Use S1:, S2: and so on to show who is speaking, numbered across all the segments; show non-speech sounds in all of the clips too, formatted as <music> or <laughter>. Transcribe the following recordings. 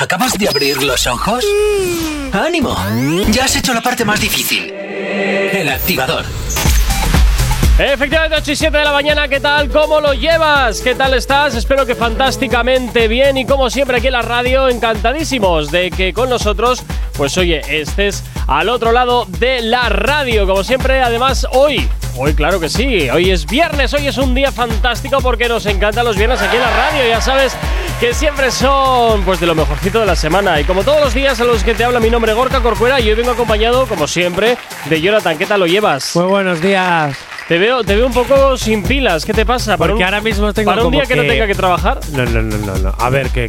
S1: ¿Acabas de abrir los ojos? ¡Ánimo! Ya has hecho la parte más difícil. El activador.
S2: Efectivamente, 8 y 7 de la mañana, ¿qué tal? ¿Cómo lo llevas? ¿Qué tal estás? Espero que fantásticamente bien y como siempre aquí en la radio, encantadísimos de que con nosotros, pues oye, estés al otro lado de la radio. Como siempre, además, hoy, hoy claro que sí, hoy es viernes, hoy es un día fantástico porque nos encantan los viernes aquí en la radio, ya sabes que siempre son pues de lo mejorcito de la semana. Y como todos los días a los que te habla mi nombre Gorka Corcuera y hoy vengo acompañado, como siempre, de Jonathan. ¿Qué tal lo llevas?
S3: Muy buenos días.
S2: Te veo, te veo un poco sin pilas. ¿Qué te pasa?
S3: Porque ahora mismo tengo
S2: ¿Para un
S3: como
S2: día que, no tenga que trabajar?
S3: No, no, no, no, no. A ver, ¿qué,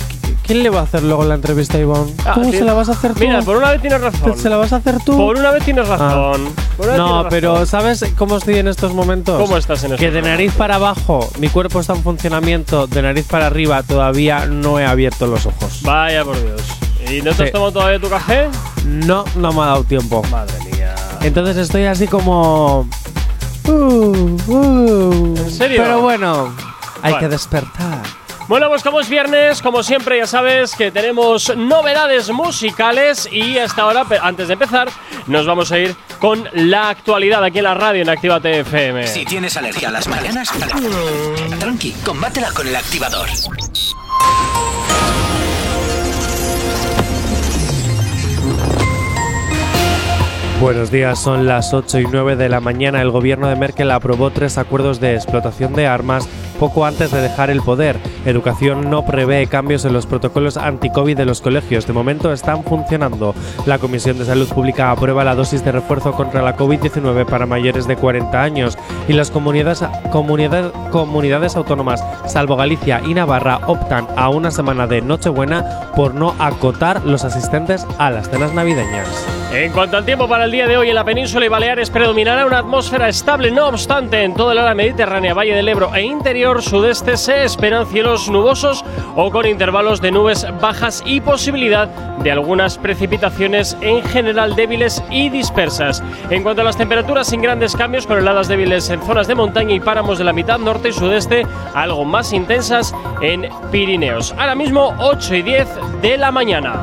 S3: ¿quién le va a hacer luego la entrevista a Ivonne?
S2: Ah,
S3: ¿Cómo se la vas a hacer tú?
S2: Mira, por una vez tienes razón.
S3: ¿Se la vas a hacer tú?
S2: Por una vez tienes razón. Una vez
S3: No,
S2: tienes
S3: pero
S2: razón.
S3: ¿sabes cómo estoy en estos momentos?
S2: ¿Cómo estás en estos
S3: Que de nariz para abajo mi cuerpo está en funcionamiento, de nariz para arriba todavía no he abierto los ojos.
S2: Vaya por Dios. ¿Y no te has
S3: Sí.
S2: tomado todavía tu café?
S3: No, no me ha dado tiempo.
S2: Madre mía.
S3: Entonces estoy así como... Uh, uh.
S2: ¿En serio?
S3: Pero bueno, hay
S2: Bueno.
S3: que despertar.
S2: Bueno, pues como es viernes, como siempre ya sabes que tenemos novedades musicales y hasta ahora, antes de empezar, nos vamos a ir con la actualidad aquí en la radio en Actívate FM.
S1: Si tienes alergia a las mañanas, tranqui, combátela con el activador.
S3: Buenos días, son las 8 y 9 de la mañana. El gobierno de Merkel aprobó tres acuerdos de explotación de armas poco antes de dejar el poder. Educación no prevé cambios en los protocolos anti-COVID de los colegios. De momento están funcionando. La Comisión de Salud Pública aprueba la dosis de refuerzo contra la COVID-19 para mayores de 40 años y las comunidades, comunidades, autónomas, salvo Galicia y Navarra, optan a una semana de Nochebuena por no acotar los asistentes a las cenas navideñas.
S2: En cuanto al tiempo para el día de hoy en la península y Baleares predominará una atmósfera estable, no obstante, en toda el área mediterránea, Valle del Ebro e interior sudeste se esperan cielos nubosos o con intervalos de nubes bajas y posibilidad de algunas precipitaciones en general débiles y dispersas. En cuanto a las temperaturas sin grandes cambios, con heladas débiles en zonas de montaña y páramos de la mitad norte y sudeste, algo más intensas en Pirineos. Ahora mismo 8 y 10 de la mañana.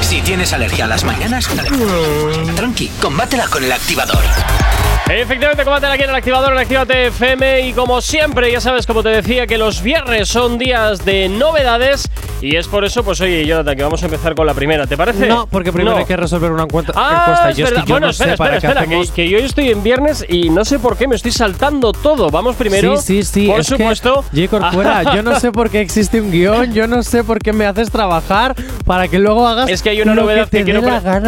S1: Si tienes alergia a las mañanas, tranqui, combátela con el activador.
S2: Efectivamente, combate aquí en el activador en Actívate FM y como siempre, ya sabes, como te decía, que los viernes son días de novedades y es por eso, pues oye, Jonathan, que vamos a empezar con la primera, ¿te parece?
S3: No, porque primero
S2: No.
S3: hay que resolver una encuesta.
S2: Ah,
S3: encuesta.
S2: es
S3: Yo, es que yo
S2: bueno,
S3: no
S2: espera, espera, espera, que,
S3: hacemos.
S2: que yo estoy en viernes y no sé por qué me estoy saltando todo. Vamos primero,
S3: sí, sí, sí.
S2: por
S3: es
S2: supuesto.
S3: Que. Corcuera, yo no sé por qué existe un guion, yo no sé por qué me haces trabajar para que luego hagas.
S2: Es que hay una novedad
S3: que,
S2: quiero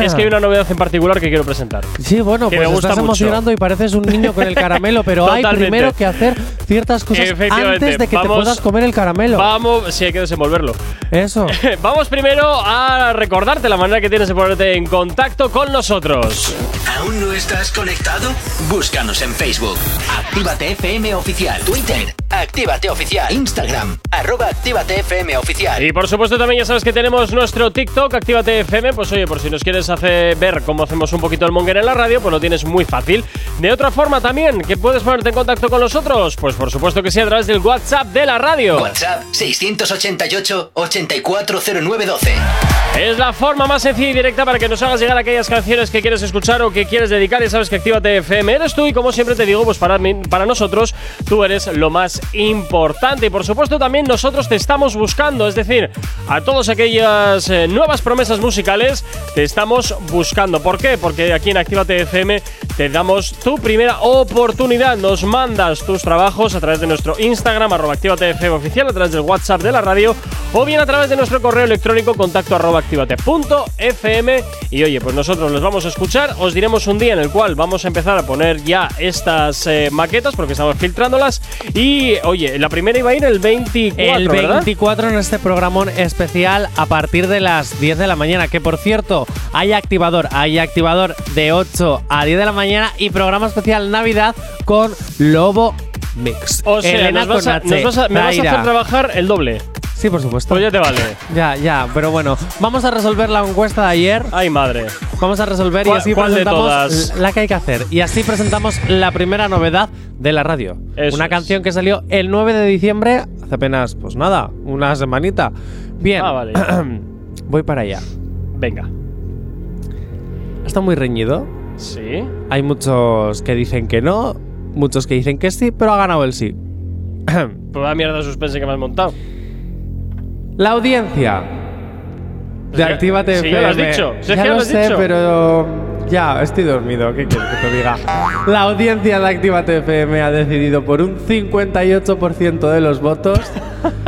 S2: es que hay una novedad en particular que quiero presentar.
S3: Sí, bueno,
S2: que
S3: pues
S2: me gusta
S3: estás
S2: mucho.
S3: emocionando y pareces un niño con el caramelo, pero hay primero que hacer ciertas cosas antes de que
S2: vamos-
S3: te puedas comer el caramelo.
S2: Vamos, sí hay que desenvolverlo.
S3: Eso. <laughs>
S2: Vamos primero a recordarte la manera que tienes de ponerte en contacto con nosotros.
S1: ¿Aún no estás conectado? Búscanos en Facebook. Actívate FM Oficial. Twitter. Actívate Oficial. Instagram. Arroba Actívate FM Oficial.
S2: Y por supuesto también ya sabes que tenemos nuestro TikTok, Actívate FM, pues oye, por si nos quieres hacer ver cómo hacemos un poquito el monger en la radio, pues lo tienes muy fácil. De otra forma también, que puedes ponerte en contacto con nosotros, pues por supuesto que sí a través del WhatsApp de la radio.
S1: WhatsApp 688 840912.
S2: Es la forma más sencilla y directa para que nos hagas llegar aquellas canciones que quieres escuchar o que quieres dedicar. Y sabes que Actívate FM eres tú y como siempre te digo, pues para, mí- para nosotros tú eres lo más importante. Y por supuesto también nosotros te estamos buscando. Es decir, a todas aquellas eh, nuevas promesas musicales te estamos buscando. ¿Por qué? Porque aquí en Actívate FM te damos tu primera oportunidad. Nos mandas tus trabajos a través de nuestro Instagram, arroba Actívate FM oficial, a través del WhatsApp de la radio o bien a través de nuestro correo electrónico contacto arroba activate.fm y oye, pues nosotros los vamos a escuchar, os diremos un día en el cual vamos a empezar a poner ya estas eh, maquetas porque estamos filtrándolas y oye, la primera iba a ir el 24,
S3: El
S2: ¿verdad?
S3: 24 en este programón especial a partir de las 10 de la mañana. Que por cierto, hay activador. Hay activador de 8 a 10 de la mañana y programa especial Navidad con Lobo Mix.
S2: O sea,
S3: Elena
S2: nos vas, a,
S3: con
S2: nos vas a- me vas a hacer trabajar el doble.
S3: Sí, por supuesto.
S2: Pues ya te vale.
S3: Ya, ya, pero bueno, vamos a resolver la encuesta de ayer.
S2: Ay, madre.
S3: Vamos a resolver y
S2: ¿Cuál-
S3: así
S2: cuál de
S3: presentamos
S2: todas?
S3: la que hay que hacer. Y así presentamos la primera novedad de la radio.
S2: Eso
S3: Una
S2: es.
S3: canción que salió el 9 de diciembre Hace apenas, pues nada, una semanita. Bien,
S2: Ah, vale. <clears throat>
S3: voy para allá.
S2: Venga.
S3: Está muy reñido.
S2: Sí.
S3: Hay muchos que dicen que no, muchos que dicen que sí, pero ha ganado el sí. <clears throat>
S2: Pues la mierda de suspense que me has montado.
S3: La audiencia de
S2: ya-
S3: Actívate
S2: sí, ya lo has dicho. Si es
S3: ya
S2: que ya
S3: lo
S2: lo has
S3: sé,
S2: dicho.
S3: pero ya estoy dormido. ¿Qué quieres que te diga? La audiencia de Actívate FM ha decidido por un 58% de los votos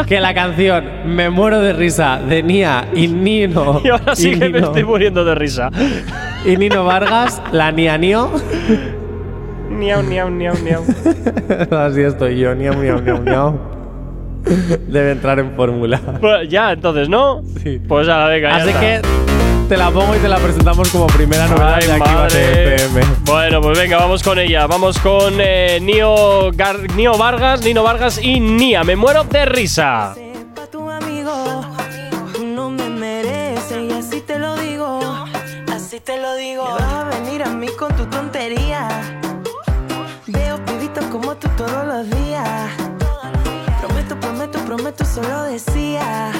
S3: que la canción Me muero de risa de Nia y Nino <laughs>
S2: Y ahora sí
S3: y
S2: que me
S3: Nino-
S2: estoy muriendo de risa.
S3: Y Nino Vargas, la Nia Nio.
S2: Niau, niau, niau, niau. <laughs>
S3: Así estoy yo, Niau, Niau, Niau, Niau. Debe entrar en fórmula.
S2: Pues ya, entonces, ¿no?
S3: Sí.
S2: Pues a la venga, ya
S3: Así
S2: está.
S3: que te la pongo y te la presentamos como primera novedad
S2: Ay,
S3: de
S2: madre.
S3: FM.
S2: Bueno, pues venga, vamos con ella. Vamos con eh, Nio, Gar- Nio Vargas, Nino Vargas y Nia. Me muero de risa.
S4: Pa' con tu tontería. Veo pibitos como tú todos los días. Prometo, prometo, prometo, solo decía.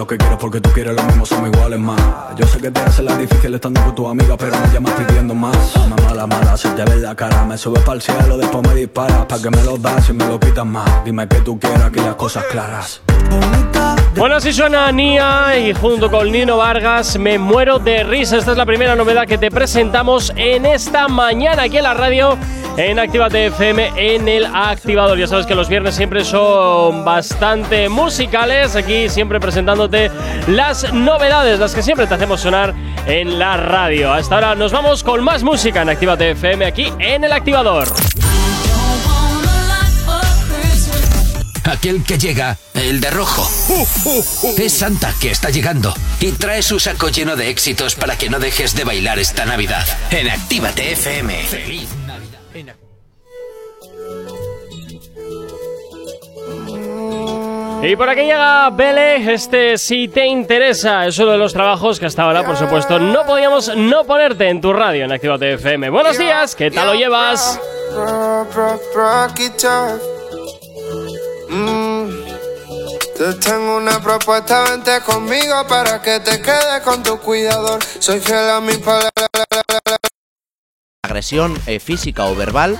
S4: Lo que
S5: quiero porque tú quieres lo mismo, somos iguales más. Yo sé que te hace la difícil estando con tu amiga, pero me llamas pidiendo más. Más mala, mala, si te ves la cara, me subes para el cielo, después me disparas. Pa' que me lo das y me lo quitas más. Dime que tú quieras, que las cosas claras.
S2: Bueno, así suena Nia y junto con Nino Vargas me muero de risa. Esta es la primera novedad que te presentamos en esta mañana aquí en la radio en Actívate FM en el activador. Ya sabes que los viernes siempre son bastante musicales. Aquí siempre presentándote las novedades, las que siempre te hacemos sonar en la radio. Hasta ahora nos vamos con más música en Actívate FM aquí en el activador.
S1: Aquel que llega, el de rojo. Es Santa que está llegando y trae su saco lleno de éxitos para que no dejes de bailar esta Navidad. En Actívate FM. Feliz Navidad.
S2: Y por aquí llega Bele, este si te interesa, es uno de los trabajos que hasta ahora, por supuesto, no podíamos no ponerte en tu radio en Actívate FM. Buenos días, ¿qué tal lo llevas?
S6: Mm. Te tengo una propuesta, vente conmigo para que te quedes con tu cuidador. Soy fiel a mi palabra.
S7: agresión eh, física o verbal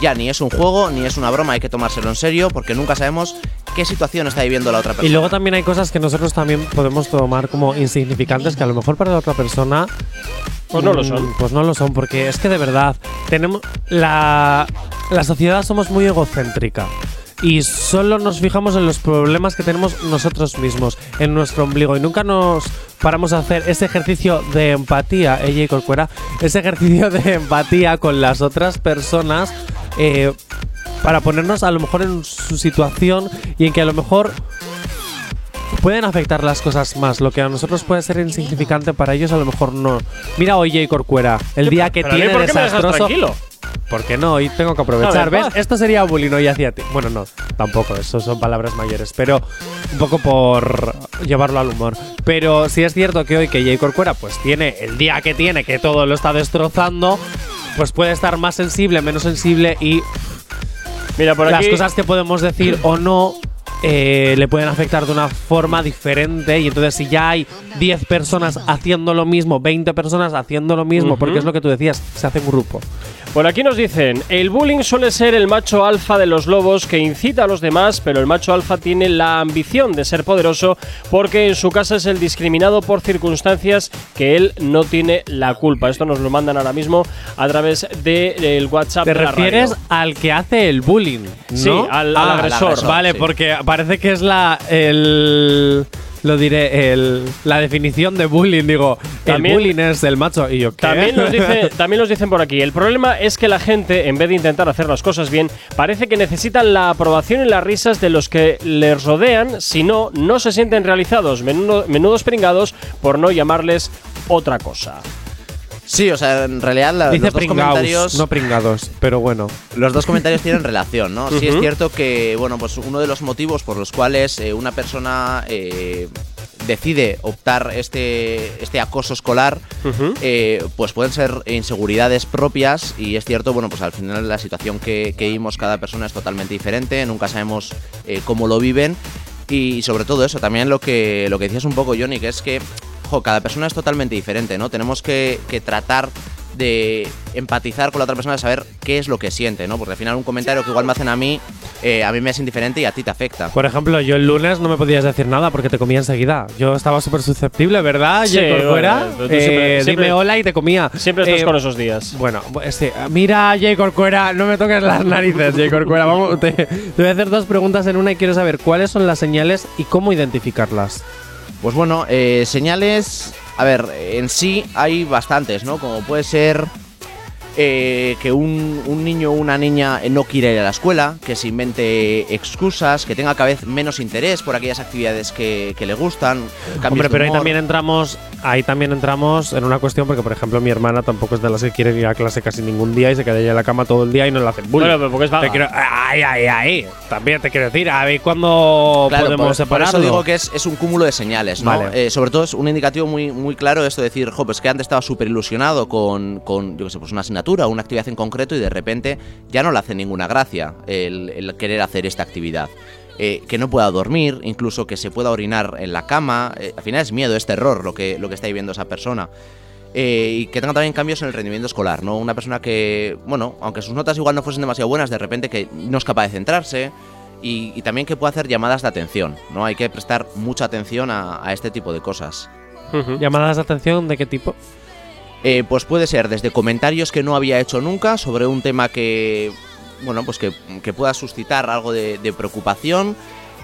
S7: ya ni es un juego ni es una broma, hay que tomárselo en serio porque nunca sabemos qué situación está viviendo la otra persona.
S3: Y luego también hay cosas que nosotros también podemos tomar como insignificantes que a lo mejor para la otra persona
S2: Pues no lo
S3: mm,
S2: son.
S3: Pues no lo son, porque es que de verdad tenemos la la sociedad somos muy egocéntrica y solo nos fijamos en los problemas que tenemos nosotros mismos, en nuestro ombligo y nunca nos paramos a hacer ese ejercicio de empatía, ella y Corcuera, ese ejercicio de empatía con las otras personas eh, para ponernos a lo mejor en su situación y en que a lo mejor pueden afectar las cosas más. Lo que a nosotros puede ser insignificante, para ellos a lo mejor no. Mira oye Corcuera, el día que tiene
S2: ¿por qué me dejas
S3: desastroso.
S2: Tranquilo?
S3: ¿Por qué no? Hoy tengo que aprovechar.
S2: ver,
S3: ¿Ves? Esto sería bullying hoy hacia ti. Bueno, no, tampoco, eso son palabras mayores, pero un poco por llevarlo al humor. Pero sí es cierto que hoy que Jay Corcuera pues tiene el día que tiene, que todo lo está destrozando, pues puede estar más sensible, menos sensible y
S2: Mira, por
S3: las
S2: aquí.
S3: cosas que podemos decir o no eh, le pueden afectar de una forma diferente. Y entonces, si ya hay 10 personas haciendo lo mismo, 20 personas haciendo lo mismo, porque es lo que tú decías, se hace un grupo.
S2: Por aquí nos dicen, el bullying suele ser el macho alfa de los lobos que incita a los demás, pero el macho alfa tiene la ambición de ser poderoso porque en su casa es el discriminado por circunstancias que él no tiene la culpa. Esto nos lo mandan ahora mismo a través del WhatsApp.
S3: ¿Te
S2: de la
S3: refieres
S2: radio.
S3: al que hace el bullying?
S2: Sí,
S3: ¿no?
S2: al- al
S3: Ah,
S2: agresor,
S3: Vale,
S7: sí.
S3: porque parece que es la. El, lo diré, el, la definición de bullying. Digo,
S2: También-
S3: el bullying es el macho. Y yo, ¿qué?
S2: También nos, dice, <laughs> también nos dicen por aquí, el problema es que la gente, en vez de intentar hacer las cosas bien, parece que necesitan la aprobación y las risas de los que les rodean, si no, no se sienten realizados, menudo- menudos pringados, por no llamarles otra cosa.
S7: Sí, o sea, en realidad la-
S3: Dice
S7: los dos comentarios.
S3: no pringados, pero bueno.
S7: Los dos comentarios tienen relación, ¿no? Sí es
S2: Ujú.
S7: cierto que, bueno, pues uno de los motivos por los cuales eh, una persona eh, decide optar este, este acoso escolar,
S2: Ujú.
S7: eh, pues pueden ser inseguridades propias y es cierto, bueno, pues al final la situación que, que vivimos cada persona es totalmente diferente, nunca sabemos eh, cómo lo viven y sobre todo eso, también lo que, lo que decías un poco, Johnny, que es que cada persona es totalmente diferente, ¿no? Tenemos que, que tratar de empatizar con la otra persona, de saber qué es lo que siente, ¿no? Porque al final un comentario que igual me hacen a mí, eh, a mí me es indiferente y a ti te afecta.
S3: Por ejemplo, yo el lunes no me podías decir nada porque te comía enseguida. Yo estaba súper susceptible, ¿verdad?
S2: Sí,
S3: Jay Corcuera?
S2: bueno, siempre-
S3: Eh,
S2: siempre-
S3: dime hola y te comía.
S2: Siempre estás
S3: Eh,
S2: con esos días.
S3: Bueno, este, mira, Jay Corcuera, no me toques las narices, Jay Corcuera. Vamos, te, te voy a hacer dos preguntas en una y quiero saber cuáles son las señales y cómo identificarlas.
S7: Pues bueno, eh, señales. A ver, en sí hay bastantes, ¿no? Como puede ser eh, que un, un niño o una niña no quiere ir a la escuela, que se invente excusas, que tenga cada vez menos interés por aquellas actividades que, que le gustan.
S3: Hombre, pero ahí también entramos, ahí también entramos en una cuestión porque, por ejemplo, mi hermana tampoco es de las que quiere ir a clase casi ningún día y se queda ella en la cama todo el día y no le hacen bullying.
S2: Bueno, pero porque es vaga.
S3: Te quiero, ay, ay, ay. También te quiero decir, a ver cuándo
S7: Claro,
S3: podemos
S7: por, por eso digo que es, es un cúmulo de señales, ¿no?
S3: Vale.
S7: Eh, sobre todo es un indicativo muy, muy claro esto de decir, jo, pues que antes estaba súper ilusionado con, con, yo qué sé, pues una asignatura, una actividad en concreto y de repente ya no le hace ninguna gracia el, el querer hacer esta actividad. Eh, que no pueda dormir, incluso que se pueda orinar en la cama. eh, al final es miedo, es terror lo que, lo que está viviendo esa persona. Eh, y que tenga también cambios en el rendimiento escolar, ¿no? Una persona que, bueno, aunque sus notas igual no fuesen demasiado buenas, de repente que no es capaz de centrarse y, y también que pueda hacer llamadas de atención, ¿no? Hay que prestar mucha atención a, a este tipo de cosas.
S3: ¿Llamadas de atención de qué tipo?
S7: Eh, pues puede ser desde comentarios que no había hecho nunca sobre un tema que, bueno, pues que, que pueda suscitar algo de, preocupación.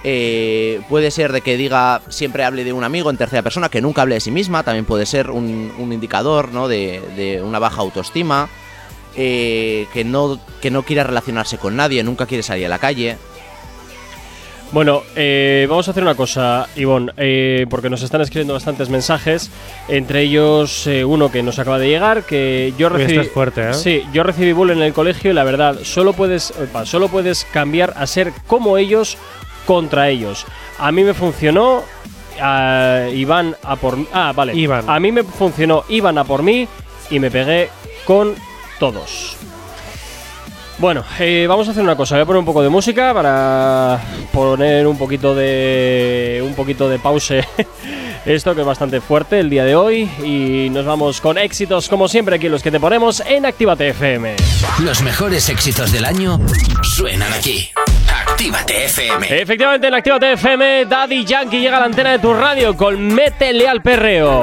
S7: Eh, puede ser de que diga siempre hable de un amigo en tercera persona, que nunca hable de sí misma. También puede ser un, indicador ¿no? de, de una baja autoestima. Eh, que, no, que no quiera relacionarse con nadie, nunca quiere salir a la calle.
S2: Bueno, eh, vamos a hacer una cosa, Ivonne, eh, porque nos están escribiendo bastantes mensajes, entre ellos eh, uno que nos acaba de llegar, que yo
S3: Uy,
S2: recibí...
S3: esto es fuerte, ¿eh?
S2: Sí, yo recibí bullying en el colegio y la verdad, solo puedes, opa, solo puedes cambiar a ser como ellos contra ellos. A mí me funcionó, a Iván a por. Ah, vale.
S3: Iván.
S2: A mí me funcionó, Iván a por mí y me pegué con todos. Bueno, eh, vamos a hacer una cosa. Voy a poner un poco de música para poner un poquito de un poquito de pause. <laughs> Esto que es bastante fuerte el día de hoy y nos vamos con éxitos como siempre aquí los que te ponemos en Actívate FM.
S1: Los mejores éxitos del año suenan aquí. Actívate FM.
S2: Efectivamente en Actívate FM Daddy Yankee llega a la antena de tu radio con Métele al perreo.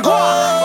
S4: 挂。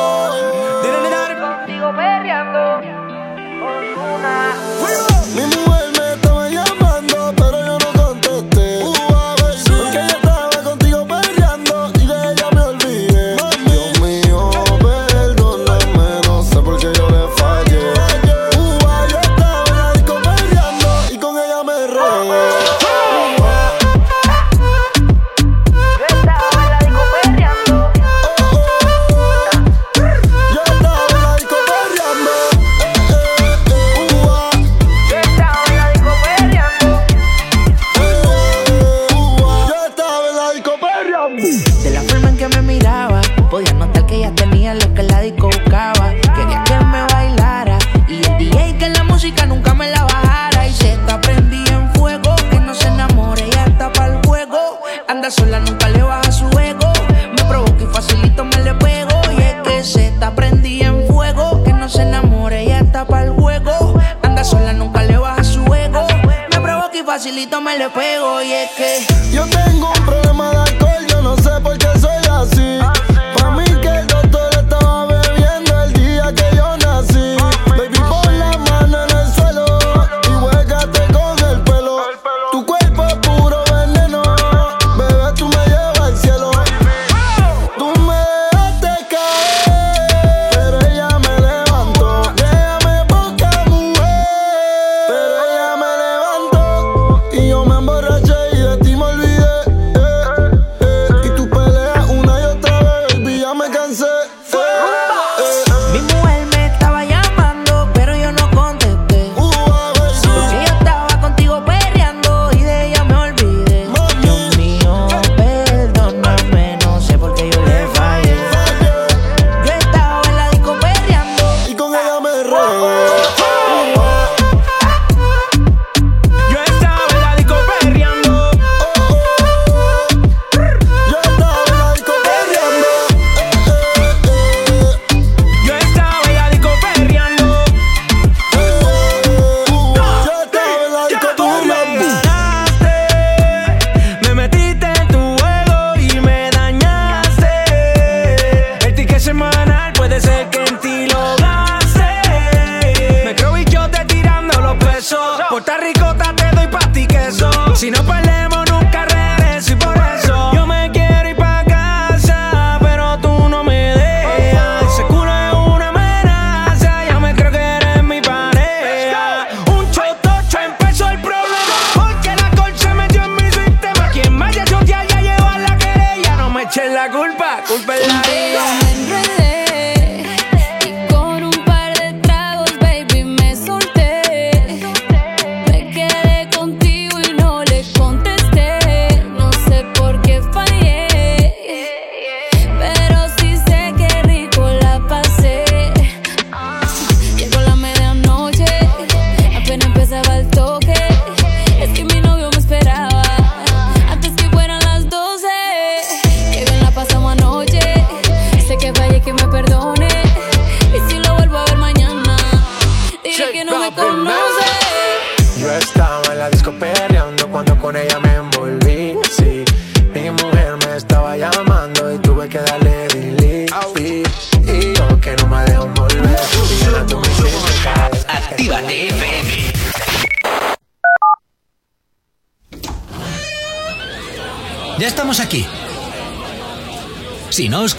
S4: le
S8: pego y es que.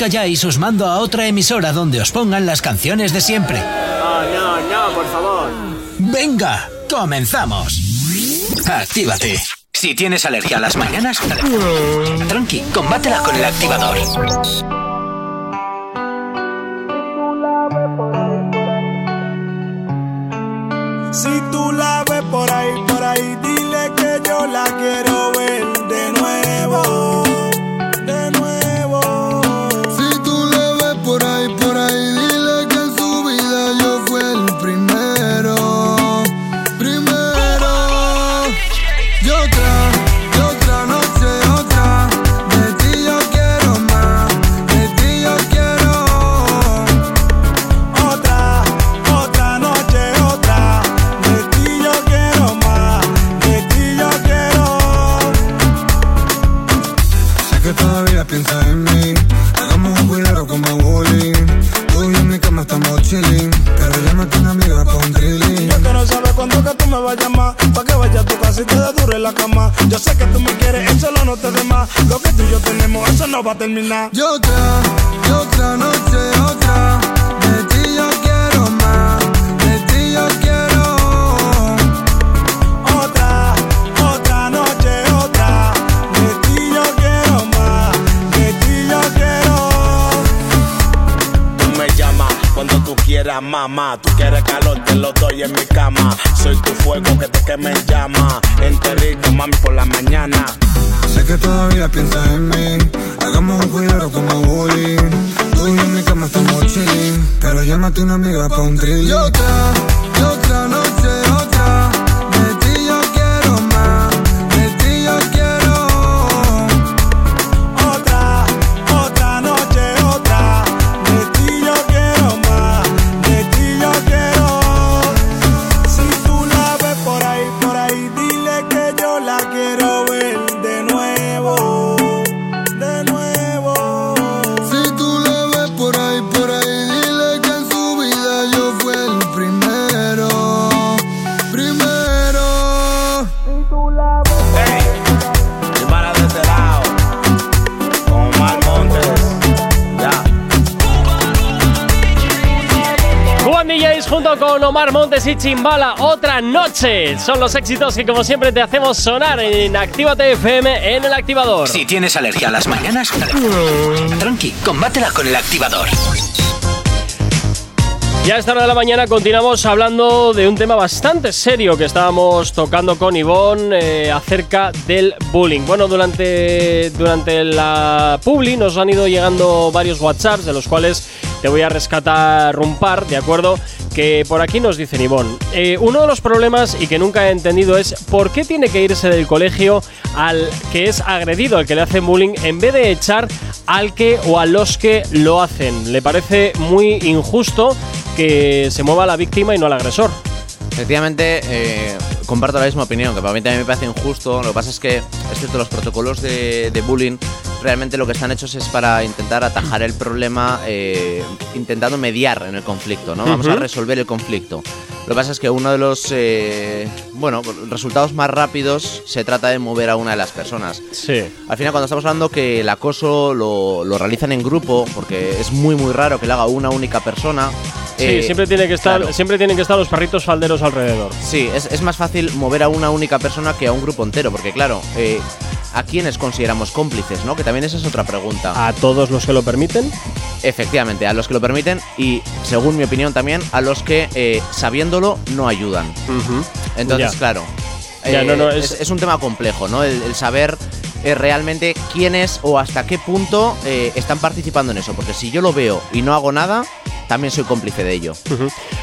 S1: Calláis, os mando a otra emisora donde os pongan las canciones de siempre.
S9: No, no, no, por favor.
S1: Venga, comenzamos. Actívate. Si tienes alergia a las mañanas, tranqui, combátela con el activador.
S10: Si tú la que
S11: todavía
S9: Omar Montes
S2: y Chimbala, otra noche. Son los éxitos que, como siempre, te hacemos sonar en Actívate FM en el activador.
S1: Si tienes alergia a las mañanas, tranqui, combátela con el activador.
S2: Ya a esta hora de la mañana continuamos hablando de un tema bastante serio que estábamos tocando con Ivonne eh, acerca del bullying. Bueno, durante, durante la publi nos han ido llegando varios WhatsApps de los cuales te voy a rescatar un par, ¿de acuerdo? Que por aquí nos dicen Ivonne. eh, uno de los problemas y que nunca he entendido es por qué tiene que irse del colegio al que es agredido, al que le hacen bullying, en vez de echar al que o a los que lo hacen. Le parece muy injusto que se mueva la víctima y no al agresor.
S7: Efectivamente, eh, comparto la misma opinión, que para mí también me parece injusto. Lo que pasa es que, es cierto, los protocolos de, de bullying realmente lo que están hechos es para intentar atajar el problema, eh, intentando mediar en el conflicto, ¿no? Vamos a resolver el conflicto. Lo que pasa es que uno de los eh, bueno resultados más rápidos se trata de mover a una de las personas.
S2: Sí.
S7: Al final, cuando estamos hablando que el acoso lo, lo realizan en grupo, porque es muy muy raro que lo haga una única persona.
S2: Sí,
S7: eh,
S2: siempre tiene que estar,
S7: claro.
S2: siempre tienen que estar los perritos falderos alrededor.
S7: Sí, es, es más fácil mover a una única persona que a un grupo entero, porque claro, eh, ¿a quiénes consideramos cómplices, no? Que también esa es otra pregunta.
S2: A todos los que lo permiten.
S7: Efectivamente, a los que lo permiten y, según mi opinión también, a los que, eh, no ayudan. Entonces,
S2: Ya.
S7: claro,
S2: Ya,
S7: eh,
S2: no, no,
S7: es,
S2: es-
S7: es un tema complejo, ¿no? El, el saber eh, realmente quiénes o hasta qué punto eh, están participando en eso, porque si yo lo veo y no hago nada, también soy cómplice de ello.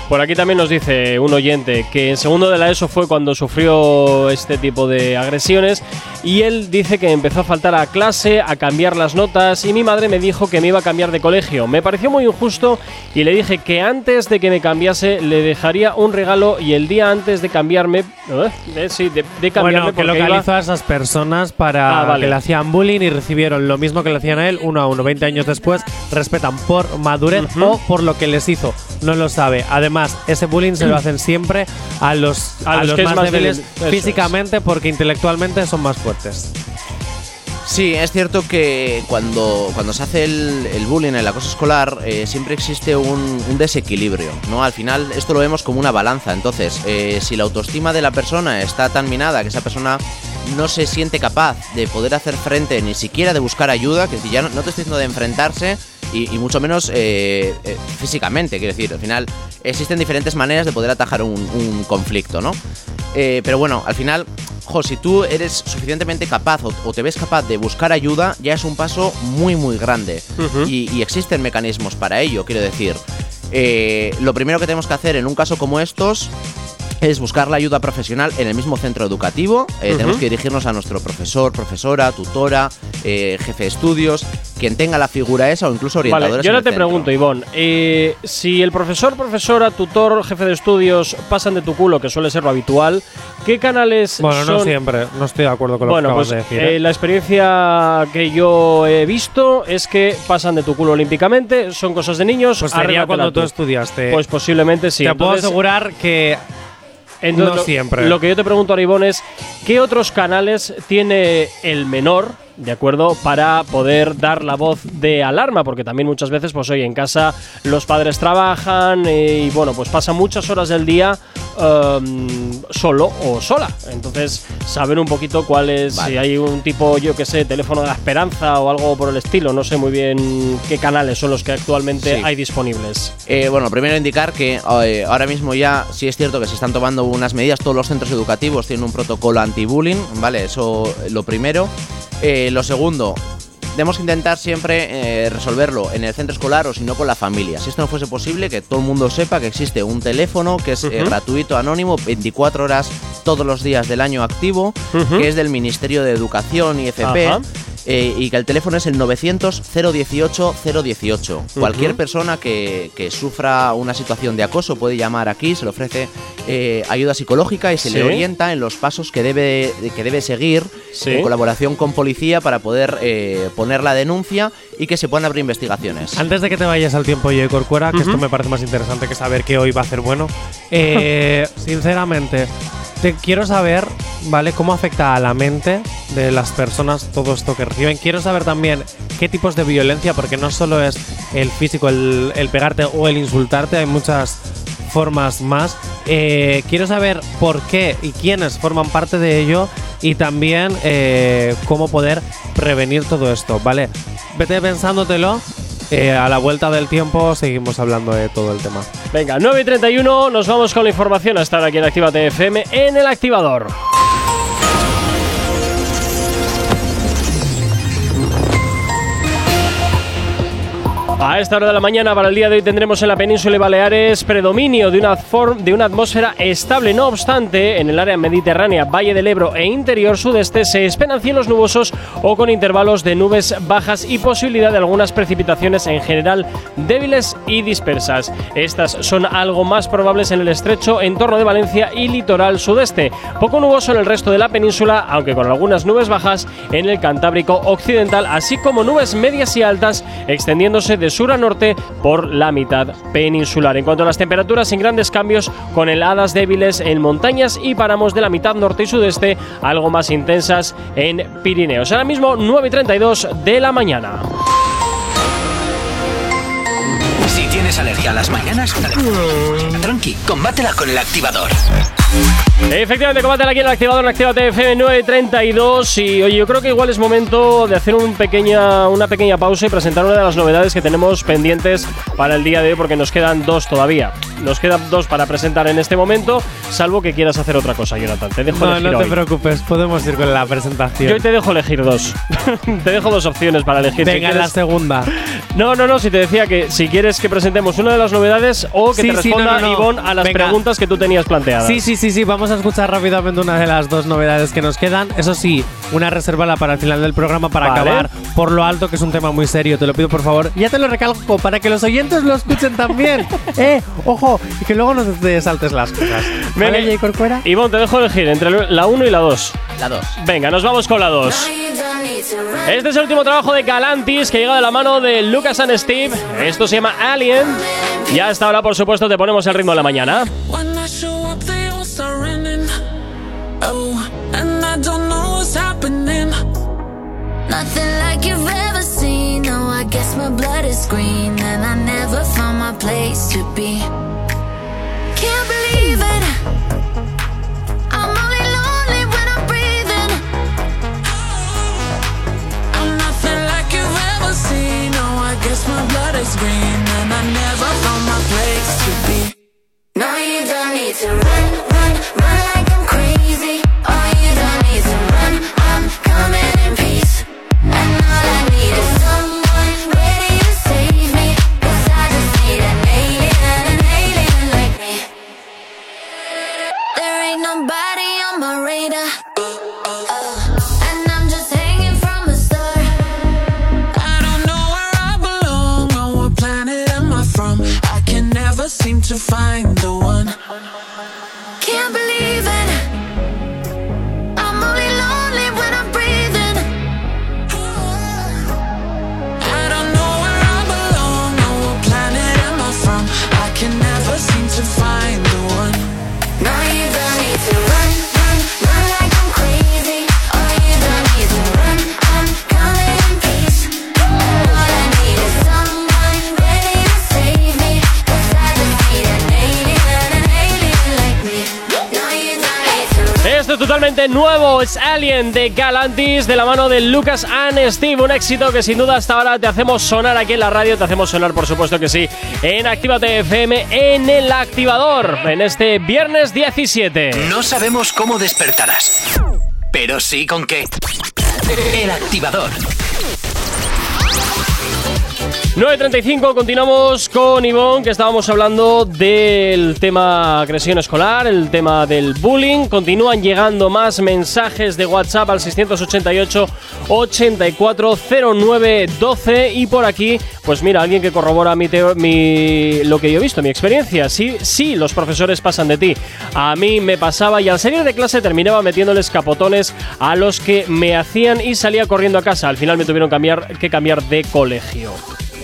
S2: Por aquí también nos dice un oyente que en segundo de la ESO fue cuando sufrió este tipo de agresiones y él dice que empezó a faltar a clase, a cambiar las notas y mi madre me dijo que me iba a cambiar de colegio. Me pareció muy injusto y le dije que antes de que me cambiase le dejaría un regalo y el día antes de cambiarme, ¿eh? Eh, sí, de, de cambiarme
S3: Bueno, que
S2: porque iba-
S3: localizó a esas personas para
S2: Ah, vale.
S3: que le hacían bullying y recibieron lo mismo que le hacían a él, uno a uno. 20 años después, respetan por madurez o por lo que les hizo. No lo sabe. Además, ese bullying se lo hacen siempre a los,
S2: A
S3: a
S2: los
S3: los
S2: que
S3: más,
S2: más
S3: débiles
S2: débil- eso es.
S3: físicamente porque intelectualmente son más fuertes.
S7: Sí, es cierto que cuando, cuando se hace el, el bullying, el acoso escolar, eh, siempre existe un, desequilibrio, ¿no? Al final esto lo vemos como una balanza. Entonces, eh, si la autoestima de la persona está tan minada que esa persona no se siente capaz de poder hacer frente ni siquiera de buscar ayuda, que si ya no, no te estoy diciendo de enfrentarse y, y mucho menos eh, eh, físicamente, quiero decir, al final existen diferentes maneras de poder atajar un, un conflicto, ¿no? Eh, pero bueno, al final, jo, si tú eres suficientemente capaz o, o te ves capaz de buscar ayuda, ya es un paso muy, muy grande. Y, y existen mecanismos para ello, quiero decir. Eh, lo primero que tenemos que hacer en un caso como estos es buscar la ayuda profesional en el mismo centro educativo. Eh. Tenemos que dirigirnos a nuestro profesor, profesora, tutora, eh, jefe de estudios, quien tenga la figura esa o incluso orientadores.
S2: Vale, yo ahora te
S7: centro.
S2: pregunto, Ivonne, eh, si el profesor, profesora, tutor, jefe de estudios pasan de tu culo, que suele ser lo habitual, ¿qué canales
S3: Bueno,
S2: son?
S3: no siempre. No estoy de acuerdo con lo
S2: Bueno,
S3: que acabas
S2: pues
S3: de decir. ¿eh?
S2: eh, la experiencia que yo he visto es que pasan de tu culo olímpicamente, son cosas de niños.
S3: Pues sería cuando tú
S2: tú.
S3: estudiaste.
S2: Pues posiblemente sí.
S3: Te puedo asegurar que
S2: entonces,
S3: no
S2: lo-
S3: siempre.
S2: Lo que yo te pregunto, Aribón, es ¿qué otros canales tiene el menor, de acuerdo, para poder dar la voz de alarma? Porque también muchas veces, pues hoy en casa los padres trabajan eh, y bueno, pues pasan muchas horas del día um, solo o sola. Entonces, saber un poquito cuál es, si hay un tipo, yo que sé, teléfono de la esperanza o algo por el estilo. No sé muy bien qué canales son los que actualmente
S7: Sí.
S2: hay disponibles.
S7: Eh, bueno, primero indicar que eh, ahora mismo ya sí es cierto que se están tomando unas medidas, todos los centros educativos tienen un protocolo anti-bullying, ¿vale? Eso lo primero. Eh, lo segundo, tenemos que intentar siempre eh, resolverlo en el centro escolar o si no con la familia. Si esto no fuese posible, que todo el mundo sepa que existe un teléfono que es eh, gratuito, anónimo, 24 horas todos los días del año activo, que es del Ministerio de Educación y FP. Eh, y que el teléfono es el 900-018-018. Cualquier
S2: Ujú.
S7: persona que, que sufra una situación de acoso puede llamar aquí, se le ofrece eh, ayuda psicológica y se
S2: Sí.
S7: le orienta en los pasos que debe, que debe seguir
S2: Sí.
S7: en colaboración con policía para poder eh, poner la denuncia y que se puedan abrir investigaciones.
S3: Antes de que te vayas al tiempo, yo Corcuera, que
S7: Ujú.
S3: esto me parece más interesante que saber que hoy va a ser bueno. eh, <laughs> sinceramente, te quiero saber, ¿vale? Cómo afecta a la mente de las personas todo esto que reciben. Quiero saber también qué tipos de violencia, porque no solo es el físico, el, pegarte o el insultarte, hay muchas formas más. Eh, quiero saber por qué y quiénes forman parte de ello y también eh, cómo poder prevenir todo esto, ¿vale? Vete pensándotelo. Eh, a la vuelta del tiempo seguimos hablando de todo el tema.
S2: Venga, 9 y 31, nos vamos con la información a estar aquí en Activa FM en el activador. A esta hora de la mañana para el día de hoy tendremos en la península y Baleares predominio de una, atmósfera estable. No obstante, en el área mediterránea, Valle del Ebro e interior sudeste se esperan cielos nubosos o con intervalos de nubes bajas y posibilidad de algunas precipitaciones en general débiles y dispersas. Estas son algo más probables en el estrecho entorno de Valencia y litoral sudeste. Poco nuboso en el resto de la península, aunque con algunas nubes bajas en el Cantábrico occidental, así como nubes medias y altas extendiéndose de sur a norte por la mitad peninsular. En cuanto a las temperaturas, sin grandes cambios, con heladas débiles en montañas y páramos de la mitad norte y sudeste, algo más intensas en Pirineos. Ahora mismo 9 y 32 de la mañana.
S1: Si tienes alergia a las mañanas, tranqui, combátela con el activador.
S2: Efectivamente, combate aquí en el activador en Actívate FM 932 y oye, yo creo que igual es momento de hacer un pequeña, una pequeña pausa y presentar una de las novedades que tenemos pendientes para el día de hoy porque nos quedan dos todavía. Nos quedan dos para presentar en este momento, salvo que quieras hacer otra cosa, Jonathan. Te dejo
S3: No,
S2: elegir
S3: no te
S2: hoy.
S3: preocupes, podemos ir con la presentación.
S2: Yo hoy te dejo elegir dos. <laughs> te dejo dos opciones para elegir. Si
S3: Venga, la
S2: quieres-
S3: segunda.
S2: No, no, no, si te decía que si quieres que presentemos una de las novedades o que
S3: Sí,
S2: te
S3: sí,
S2: responda
S3: no, no, no.
S2: Ivonne a las
S3: Venga.
S2: preguntas que tú tenías planteadas.
S3: Sí, sí, sí, sí, vamos Vamos a escuchar rápidamente una de las dos novedades que nos quedan. Eso sí, una reservala para el final del programa para
S2: Vale.
S3: acabar por lo alto, que es un tema muy serio. Te lo pido por favor. Ya te lo recalco para que los oyentes lo escuchen también. <laughs> eh, ojo, y que luego no te saltes las cosas.
S2: Venga,
S3: ¿Vale, Corcuera?
S2: Ivonne, te dejo elegir entre la 1 y la 2.
S7: La 2.
S2: Venga, nos vamos con la 2. Este es el último trabajo de Galantis que llega de la mano de Lucas and Steve. Esto se llama Alien. Y hasta ahora, por supuesto, te ponemos el ritmo de la mañana.
S12: When I show up, they all start running. Oh, and I don't know what's happening.
S13: Nothing like you've ever seen. No, I guess my blood is green, and I never found my place to be. Can't believe it. I'm only lonely when I'm breathing.
S12: I'm nothing like you've ever seen. No, I guess my blood is green, and I never found my place to be.
S13: No, you don't need to run, run, run To
S12: find the one.
S2: Totalmente nuevo, es Alien de Galantis de la mano de Lucas and Steve, un éxito que sin duda hasta ahora te hacemos sonar aquí en la radio, te hacemos sonar por supuesto que sí, en Actívate FM, en el activador, en este viernes 17.
S14: No sabemos cómo despertarás, pero sí con qué. El activador.
S2: 9.35, continuamos con Ivonne, que estábamos hablando del tema agresión escolar, el tema del bullying. Continúan llegando más mensajes de WhatsApp al 684-840912 y por aquí, pues mira, alguien que corrobora mi, mi- lo que yo he visto, mi experiencia. Sí, sí, los profesores pasan de ti. A mí me pasaba y al salir de clase terminaba metiéndoles capotones a los que me hacían y salía corriendo a casa. Al final me tuvieron que cambiar de colegio.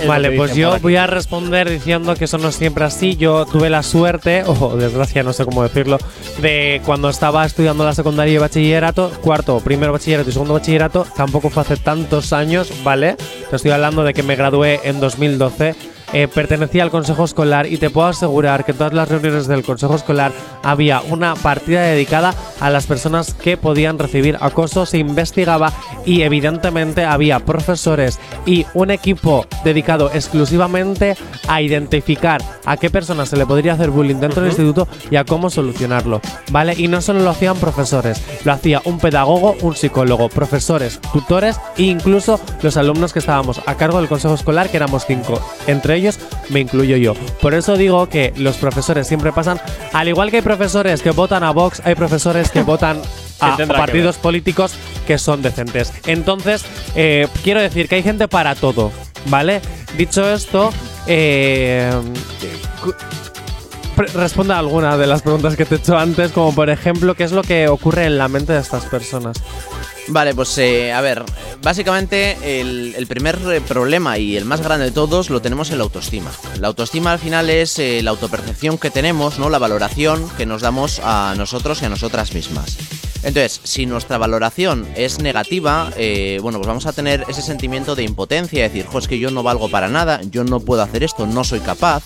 S3: Vale, pues yo voy a responder diciendo que eso no es siempre así. Yo tuve la suerte, o desgracia, no sé cómo decirlo, de cuando estaba estudiando la secundaria y bachillerato, cuarto, primero bachillerato y segundo bachillerato, tampoco fue hace tantos años, ¿vale? Te estoy hablando de que me gradué en 2012. Eh, pertenecía al consejo escolar y te puedo asegurar que en todas las reuniones del consejo escolar había una partida dedicada a las personas que podían recibir acoso, se investigaba y evidentemente había profesores y un equipo dedicado exclusivamente a identificar a qué personas se le podría hacer bullying dentro del instituto y a cómo solucionarlo, ¿vale? Y no solo lo hacían profesores, lo hacía un pedagogo, un psicólogo, profesores, tutores e incluso los alumnos que estábamos a cargo del consejo escolar, que éramos cinco. Entre ellos me incluyo yo. Por eso digo que los profesores siempre pasan, al igual que hay profesores que votan a Vox, hay profesores que <laughs> votan a
S2: que
S3: partidos políticos que son decentes. Entonces, eh, quiero decir que hay gente para todo, ¿vale? Dicho esto, eh, responda a alguna de las preguntas que te he hecho antes, como por ejemplo, ¿qué es lo que ocurre en la mente de estas personas?
S7: Vale, pues eh, a ver, básicamente el, primer eh, problema y el más grande de todos lo tenemos en la autoestima. La autoestima al final es eh, la autopercepción que tenemos, ¿no? La valoración que nos damos a nosotros y a nosotras mismas. Entonces, si nuestra valoración es negativa, bueno, pues vamos a tener ese sentimiento de impotencia, decir, jo, es que yo no valgo para nada, yo no puedo hacer esto, no soy capaz.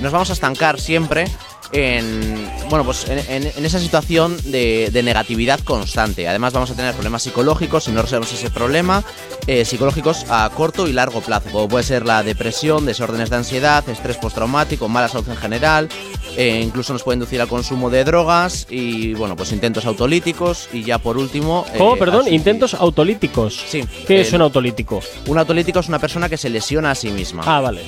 S7: Nos vamos a estancar siempre en bueno pues en, en- en esa situación de, de negatividad constante. Además vamos a tener problemas psicológicos si no resolvemos ese problema, eh, psicológicos a corto y largo plazo, como puede ser la depresión, desórdenes de ansiedad, estrés postraumático, mala salud en general, eh, incluso nos puede inducir al consumo de drogas y bueno pues intentos autolíticos y ya por último. eh,
S2: ¿Cómo, perdón?
S7: así-
S2: Intentos autolíticos.
S7: Sí.
S2: ¿Qué
S7: el-
S2: es un autolítico?
S7: Un autolítico es una persona que se lesiona a sí misma.
S2: Ah, vale.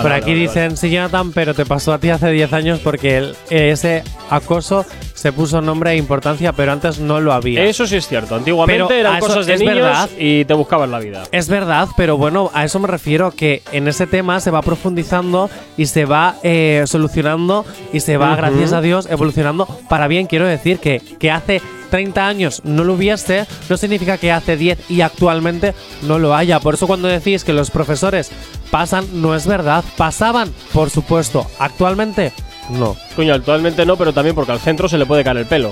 S3: Por
S2: vale,
S3: aquí
S2: vale,
S3: dicen, sí, Jonathan, pero te pasó a ti hace 10 años porque el- ese acoso se puso nombre e importancia, pero antes no lo había.
S2: Eso sí es cierto. Antiguamente
S3: Pero
S2: eran cosas de niños
S3: verdad.
S2: y te buscaban la vida.
S3: Es verdad, pero bueno, a eso me refiero, que en ese tema se va profundizando y se va eh, solucionando y se va, gracias a Dios, evolucionando para bien. Quiero decir que, que hace 30 años no lo hubiese, no significa que hace 10 y actualmente no lo haya. Por eso cuando decís que los profesores pasan, no es verdad. Pasaban, por supuesto. Actualmente, no.
S2: Coño, actualmente no, pero también porque al centro se le puede caer el pelo.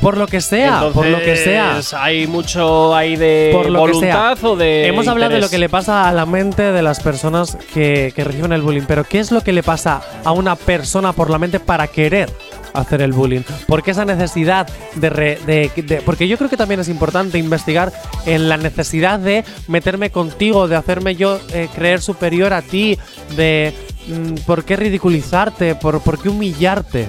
S3: Por lo que sea, por lo que sea.
S2: Entonces, Hay mucho ahí de
S3: por lo que sea.
S2: voluntad o de.
S3: Hemos hablado de lo que le pasa a la mente de las personas que, que reciben el bullying, pero ¿qué es lo que le pasa a una persona por la mente para querer hacer el bullying? Porque esa necesidad de, re- Porque yo creo que también es importante investigar en la necesidad de meterme contigo, de hacerme yo eh, creer superior a ti, de... mm, ¿Por qué ridiculizarte? ¿Por, por qué humillarte?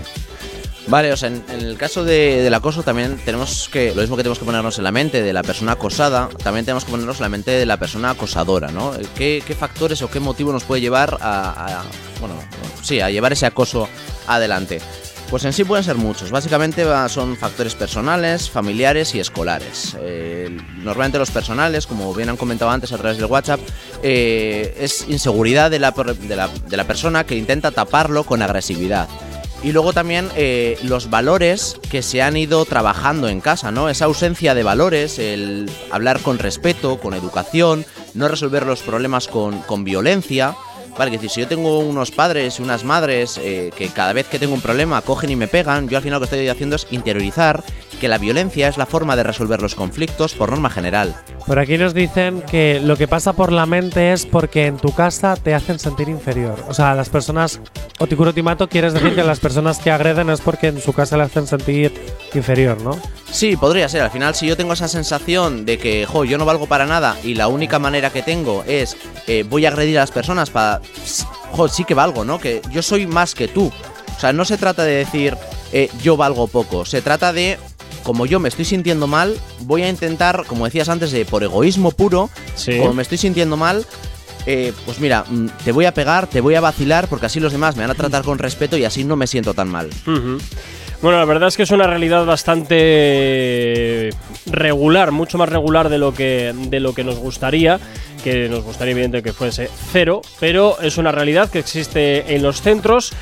S7: Vale, o sea, en, el caso de- del acoso también tenemos que, lo mismo que tenemos que ponernos en la mente de la persona acosada, también tenemos que ponernos en la mente de la persona acosadora, ¿no? ¿Qué, qué factores o qué motivo nos puede llevar a, a- bueno, sí, a llevar ese acoso adelante? Pues en sí pueden ser muchos. Básicamente son factores personales, familiares y escolares. Eh, normalmente los personales, como bien han comentado antes a través del WhatsApp, eh, es inseguridad de la, per- de la- de la persona que intenta taparlo con agresividad. Y luego también eh, los valores que se han ido trabajando en casa, ¿no? Esa ausencia de valores, el hablar con respeto, con educación, no resolver los problemas con, con violencia. Vale, que decir, si yo tengo unos padres y unas madres eh, que cada vez que tengo un problema cogen y me pegan, yo al final lo que estoy haciendo es interiorizar que la violencia es la forma de resolver los conflictos por norma general.
S3: Por aquí nos dicen que lo que pasa por la mente es porque en tu casa te hacen sentir inferior. O sea, las personas. Otikuro Timato, quieres decir que las personas que agreden es porque en su casa le hacen sentir inferior, ¿no?
S7: Sí, podría ser. Al final, si yo tengo esa sensación de que, jo, yo no valgo para nada y la única manera que tengo es eh, voy a agredir a las personas para, jo, sí que valgo, ¿no? Que yo soy más que tú. O sea, no se trata de decir eh, yo valgo poco. Se trata de, como yo me estoy sintiendo mal, voy a intentar, como decías antes, de por egoísmo puro,
S2: Sí.
S7: como me estoy sintiendo mal. eh, pues mira, mm, te voy a pegar, te voy a vacilar, porque así los demás me van a tratar con respeto y así no me siento tan mal.
S2: Bueno, la verdad es que es una realidad bastante regular, mucho más regular de lo que, de lo que nos gustaría, que nos gustaría evidentemente que fuese cero, pero es una realidad que existe en los centros.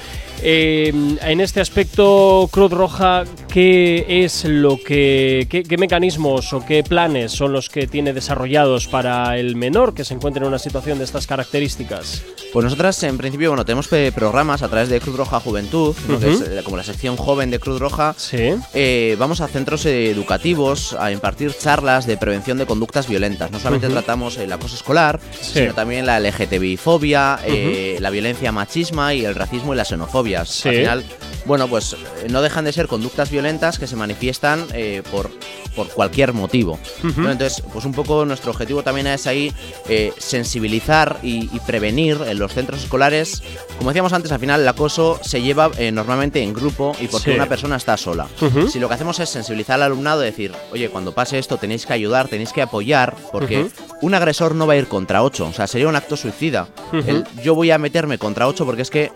S2: Eh, en este aspecto, Cruz Roja, ¿qué es lo que, qué, qué mecanismos o qué planes son los que tiene desarrollados para el menor que se encuentre en una situación de estas características?
S7: Pues nosotras, en principio, bueno, tenemos programas a través de Cruz Roja Juventud, ¿no? que
S2: Ujú.
S7: es eh, como la sección joven de Cruz Roja.
S2: Sí.
S7: Eh, vamos a centros educativos a impartir charlas de prevención de conductas violentas. No solamente tratamos el acoso escolar,
S2: Sí.
S7: sino también la LGTBI-fobia, eh, la violencia machisma y el racismo y las xenofobias.
S2: Sí.
S7: Al final, bueno, pues eh, no dejan de ser conductas violentas que se manifiestan eh, por, por cualquier motivo. Entonces, pues un poco nuestro objetivo también es ahí eh, sensibilizar y, y prevenir en los centros escolares. Como decíamos antes, al final el acoso se lleva eh, normalmente en grupo y porque
S2: Sí.
S7: una persona está sola.
S2: Ujú.
S7: Si lo que hacemos es sensibilizar al alumnado, decir, oye, cuando pase esto tenéis que ayudar, tenéis que apoyar, porque un agresor no va a ir contra ocho, o sea, sería un acto suicida. El yo voy a meterme contra ocho porque es que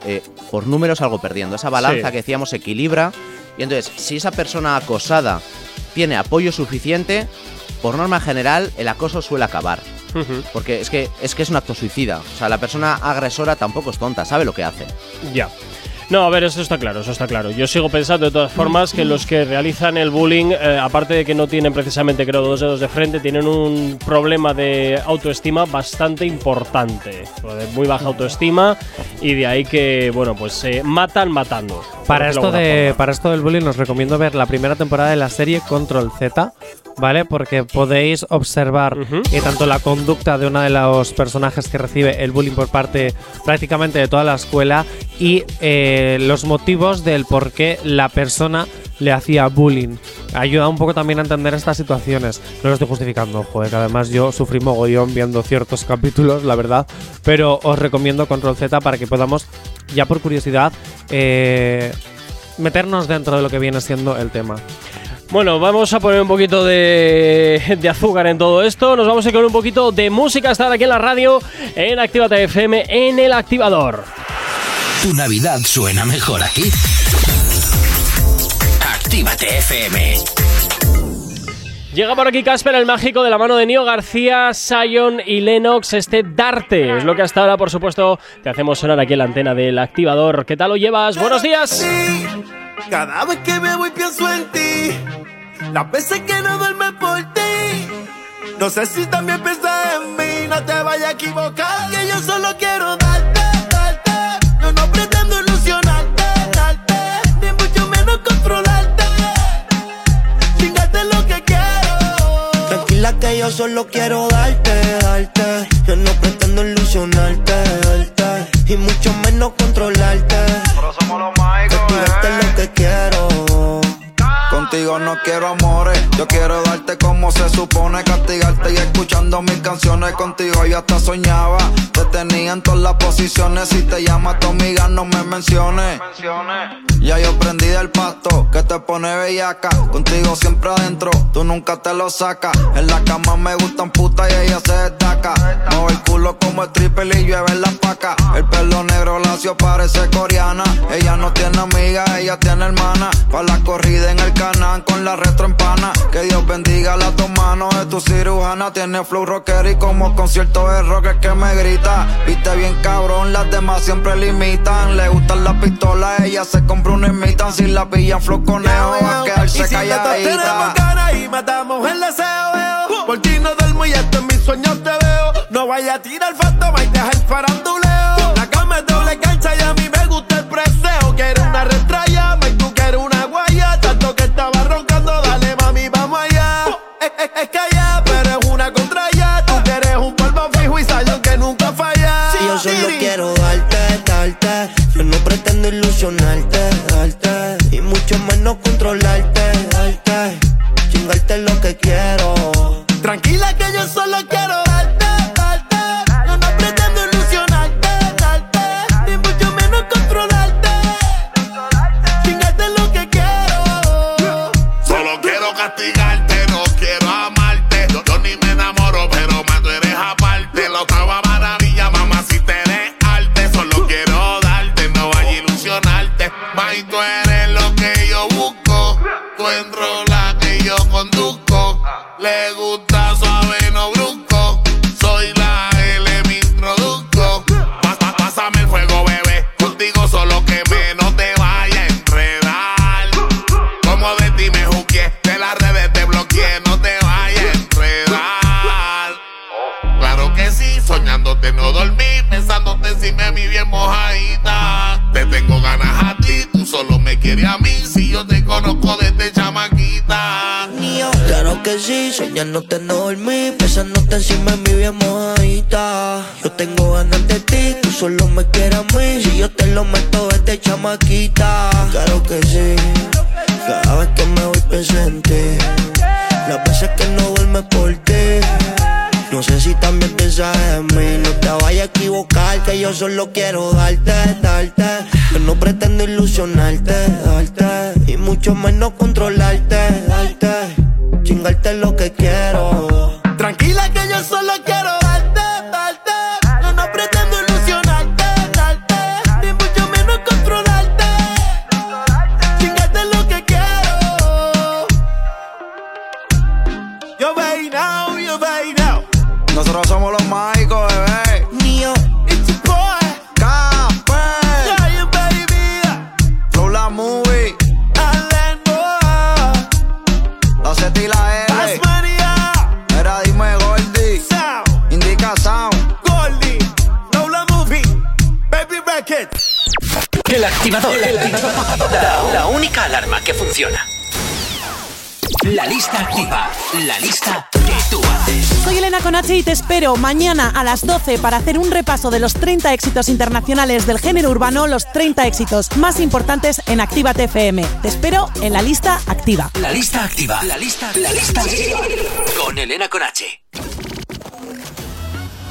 S7: por números salgo perdiendo. Esa balanza
S2: Sí.
S7: Que decíamos equilibra y entonces, si esa persona acosada tiene apoyo suficiente, por norma general el acoso suele acabar. Porque es que, es que es un acto suicida. O sea, la persona agresora tampoco es tonta, sabe lo que hace.
S2: Ya. No, a ver, eso está claro, eso está claro. Yo sigo pensando de todas formas que los que realizan el bullying, eh, aparte de que no tienen precisamente, creo, dos dedos de frente, tienen un problema de autoestima bastante importante. De muy baja autoestima y de ahí que, bueno, pues se matan matando.
S3: Para esto,
S2: de
S3: para esto del bullying os recomiendo ver la primera temporada de la serie Control Z, ¿vale? Porque podéis observar tanto la conducta de uno de los personajes que recibe el bullying por parte prácticamente de toda la escuela y eh, los motivos del por qué la persona le hacía bullying. Ayuda un poco también a entender estas situaciones. No lo estoy justificando, joder, que además yo sufrí mogollón viendo ciertos <laughs> capítulos, la verdad. Pero os recomiendo Control Z para que podamos, ya por curiosidad, eh, meternos dentro de lo que viene siendo el tema.
S2: Bueno, vamos a poner un poquito de, de azúcar en todo esto. Nos vamos a ir con un poquito de música. Estar aquí en la radio, en Actívate FM, en el activador.
S1: Tu Navidad suena mejor aquí. Actívate FM.
S2: Llega por aquí Casper el mágico de la mano de Nio García, Sion y Lennox. Este Darte es lo que hasta ahora, por supuesto, te hacemos sonar aquí en la antena del activador. ¿Qué tal lo llevas? ¡Buenos días!
S15: Cada vez que me voy pienso en ti. Las veces que no duerme por ti. No sé si también piensas en mí. No te vayas a equivocar. Que yo solo quiero darte, darte. Yo no pretendo ilusionarte, darte. Ni mucho menos controlarte. Chingarte lo que quiero.
S16: Tranquila que yo solo quiero darte, darte. Yo no pretendo ilusionarte, darte. Y mucho menos controlarte. Pero somos los
S17: Contigo no quiero amores, yo quiero darte como se supone, castigarte y escuchando mis canciones contigo yo hasta soñaba. Te tenía en todas las posiciones, si te llama tu amiga no me menciones. Ya yo prendí del pasto, que te pone bellaca, contigo siempre adentro, tú nunca te lo sacas. En la cama me gustan putas y ella se destaca. Mueve el culo como el triple y llueve en la paca. El pelo negro lacio parece coreana. Tiene amiga, ella tiene hermana. Pa' la corrida en el canal con la retro en pana. Que Dios bendiga las dos manos de tu cirujana. Tiene flow rocker y como concierto de rock es que me grita. Viste bien cabrón, las demás siempre limitan. Le gustan las pistolas, ella se compra una imitan. Si la pillan flow conejo, va a quedarse
S15: Y si dos tenemos
S17: calladita.
S15: ganas y matamos el deseo, veo. Por ti no duermo y hasta en mis sueños te veo. No vaya a tirar fantoma y deja el faranduleo. La cama es doble cancha y a mí Es, es- es que quieres
S18: a mí, si yo te conozco desde chamaquita.
S16: Claro que sí, soñándote no dormí, besándote encima de mi bien mojadita. Yo tengo ganas de ti, tú solo me quieres a mí, si yo te lo meto desde chamaquita. Claro que sí, cada vez que me voy pienso en ti. Las veces que no duermes por ti. No sé si también piensas en mí, no te vayas a equivocar, que yo solo quiero darte, darte. Yo no pretendo ilusionarte, darte. Y mucho menos controlarte, darte. Chingarte lo que quiero.
S15: Tranquila que yo solo
S1: El activador. La, la única alarma que funciona. La lista activa. La lista que tú haces.
S19: Soy Elena Conache y te espero mañana a las 12 para hacer un repaso de los 30 éxitos internacionales del género urbano, los 30 éxitos más importantes en Actívate FM. Te espero en la lista activa.
S1: La lista activa. La lista, la lista con Elena Conache.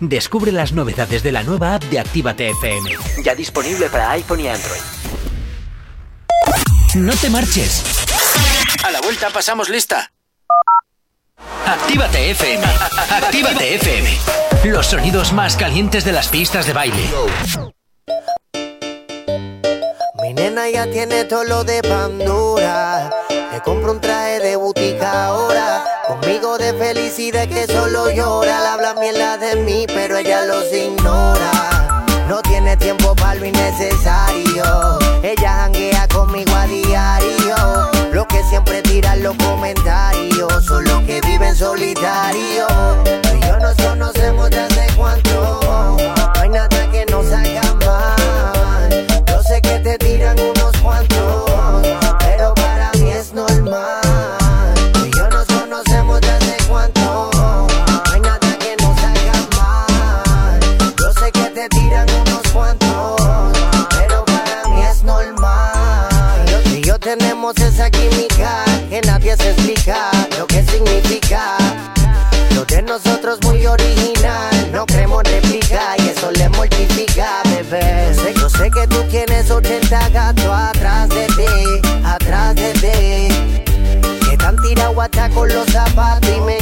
S14: Descubre las novedades de la nueva app de Actívate FM. Ya disponible para iPhone y Android. No te marches.
S1: A la vuelta pasamos lista. Actívate FM. Actívate FM.
S14: Los sonidos más calientes de las pistas de baile.
S20: Mi nena ya tiene todo lo de Pandora. Le compro un traje de butica ahora. Conmigo de felicidad que solo llora. Le habla mierda de mí, pero ella los ignora. No tiene tiempo para lo innecesario. Ella janguea conmigo a diario. Lo que siempre tiran los comentarios son los que viven solitario. Tú y yo nos conocemos de hace cuánto. No hay nada que nos haga mal. Yo sé que te tiran unos nosotros muy original, no creemos réplica y eso le mortifica, bebé. Sé, yo sé que tú tienes 80 gatos atrás de ti, atrás de ti. Que tan tirado hasta con los zapatos y me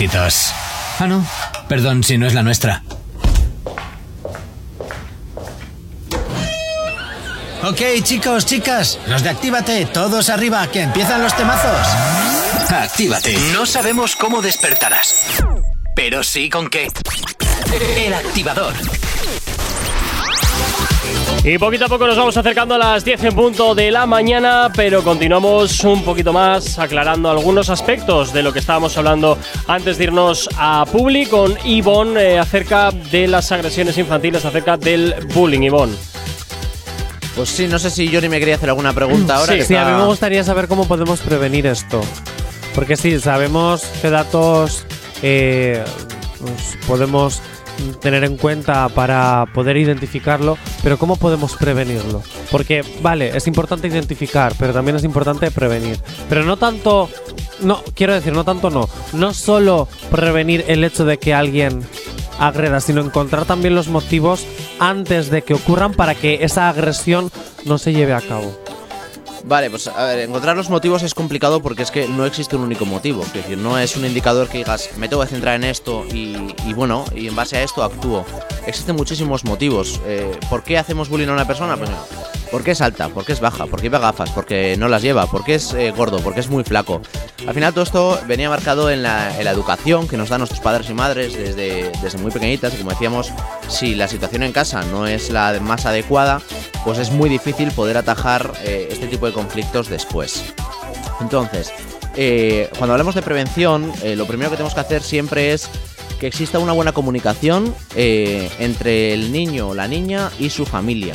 S21: éxitos.
S14: Ah, no. Perdón si no es la nuestra. Ok, chicos, chicas, los de Actívate, todos arriba, que empiezan los temazos.
S1: Actívate. No sabemos cómo despertarás, pero sí con qué. El activador.
S2: Y poquito a poco nos vamos acercando a las 10 en punto de la mañana, pero continuamos un poquito más aclarando algunos aspectos de lo que estábamos hablando antes de irnos a Publi con Ivonne eh, acerca de las agresiones infantiles, acerca del bullying, Ivonne.
S7: Pues sí, no sé si Johnny me quería hacer alguna pregunta ahora. que
S3: Sí, a mí me gustaría saber cómo podemos prevenir esto. Porque sí, sabemos qué datos eh, pues, podemos tener en cuenta para poder identificarlo, pero ¿cómo podemos prevenirlo? Porque, vale, es importante identificar, pero también es importante prevenir. Pero no tanto, no, quiero decir, no tanto no, no solo prevenir el hecho de que alguien agreda, sino encontrar también los motivos antes de que ocurran para que esa agresión no se lleve a cabo.
S7: Vale, pues a ver, encontrar los motivos es complicado porque es que no existe un único motivo. Es decir, no es un indicador que digas, me tengo que centrar en esto y, bueno, y en base a esto actúo. Existen muchísimos motivos. Eh, ¿Por qué hacemos bullying a una persona? Pues ¿por qué es alta? ¿Por qué es baja? ¿Por qué lleva gafas? ¿Por qué no las lleva? ¿Por qué es eh, gordo? ¿Por qué es muy flaco? Al final todo esto venía marcado en la, educación que nos dan nuestros padres y madres desde, desde muy pequeñitas y como decíamos, si la situación en casa no es la más adecuada, pues es muy difícil poder atajar eh, este tipo de conflictos después. Entonces, eh, cuando hablamos de prevención, lo primero que tenemos que hacer siempre es que exista una buena comunicación eh, entre el niño o la niña y su familia.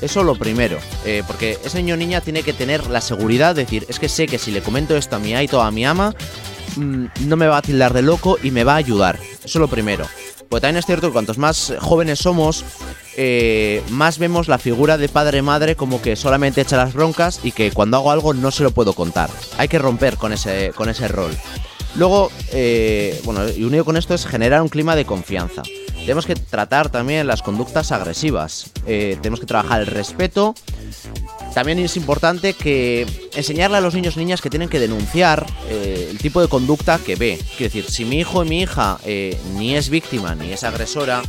S7: Eso lo primero, eh, porque ese niño o niña tiene que tener la seguridad de decir, es que sé que si le comento esto a mi aito o a mi ama, mm, no me va a tildar de loco y me va a ayudar. Eso es lo primero. Pues también es cierto que cuantos más jóvenes somos, eh, más vemos la figura de padre-madre como que solamente echa las broncas y que cuando hago algo no se lo puedo contar. Hay que romper con ese, con ese rol. Luego, eh, bueno, y unido con esto es generar un clima de confianza. Tenemos que tratar también las conductas agresivas. Eh, tenemos que trabajar el respeto. También es importante que enseñarle a los niños y niñas que tienen que denunciar eh, el tipo de conducta que ve. Quiero decir, si mi hijo y mi hija eh, ni es víctima ni es agresora,